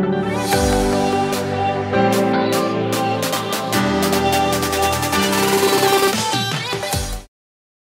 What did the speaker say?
Música